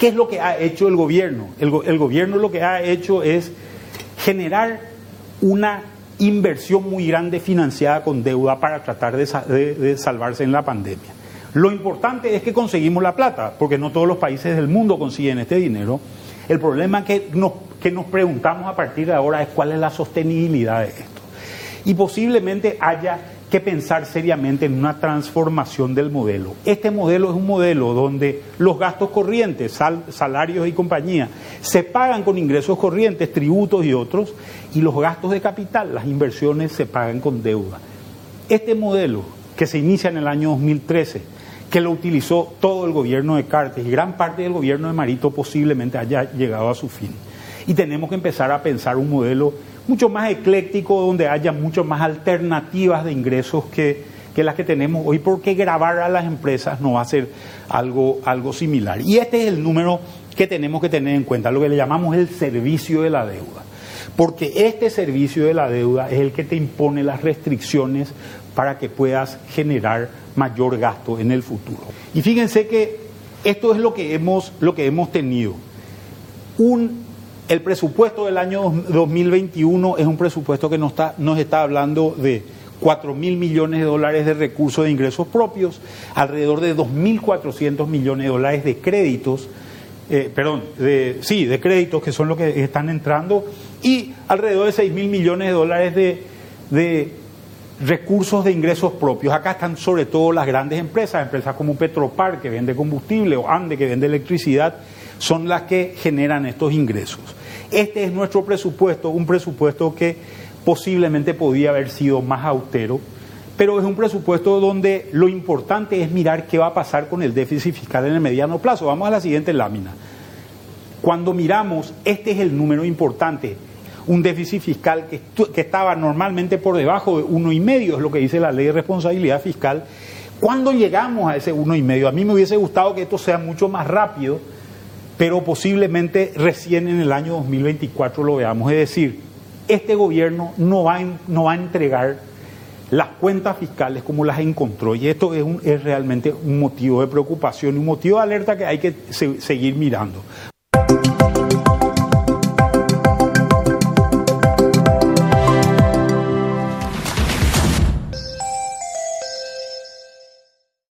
¿Qué es lo que ha hecho el gobierno? El, gobierno lo que ha hecho es generar una inversión muy grande financiada con deuda para tratar de, salvarse en la pandemia. Lo importante es que conseguimos la plata, porque no todos los países del mundo consiguen este dinero. El problema que nos preguntamos a partir de ahora es cuál es la sostenibilidad de esto. Y posiblemente haya que pensar seriamente en una transformación del modelo. Este modelo es un modelo donde los gastos corrientes, salarios y compañía, se pagan con ingresos corrientes, tributos y otros, y los gastos de capital, las inversiones, se pagan con deuda. Este modelo, que se inicia en el año 2013, que lo utilizó todo el gobierno de Cartes y gran parte del gobierno de Marito, posiblemente haya llegado a su fin. Y tenemos que empezar a pensar un modelo mucho más ecléctico, donde haya mucho más alternativas de ingresos que, que las que tenemos hoy, porque grabar a las empresas no va a ser algo, algo similar. Y este es el número que tenemos que tener en cuenta, lo que le llamamos el servicio de la deuda. Porque este servicio de la deuda es el que te impone las restricciones para que puedas generar mayor gasto en el futuro. Y fíjense que esto es lo que hemos, lo que hemos tenido. Un el presupuesto del año 2021 es un presupuesto que nos está, nos está hablando de 4 mil millones de dólares de recursos de ingresos propios, alrededor de 2.400 millones de dólares de créditos, eh, perdón, de, sí, de créditos que son los que están entrando, y alrededor de 6 mil millones de dólares de, de recursos de ingresos propios. Acá están sobre todo las grandes empresas, empresas como Petropar, que vende combustible, o Ande, que vende electricidad, son las que generan estos ingresos. Este es nuestro presupuesto, un presupuesto que posiblemente podía haber sido más austero, pero es un presupuesto donde lo importante es mirar qué va a pasar con el déficit fiscal en el mediano plazo. Vamos a la siguiente lámina. Cuando miramos, este es el número importante, un déficit fiscal que, estaba normalmente por debajo de uno y medio, es lo que dice la ley de responsabilidad fiscal. Cuando llegamos a ese uno y medio, a mí me hubiese gustado que esto sea mucho más rápido, pero posiblemente recién en el año 2024 lo veamos. Es decir, este gobierno no va, no va a entregar las cuentas fiscales como las encontró y esto es, un, es realmente un motivo de preocupación un motivo de alerta que hay que seguir mirando.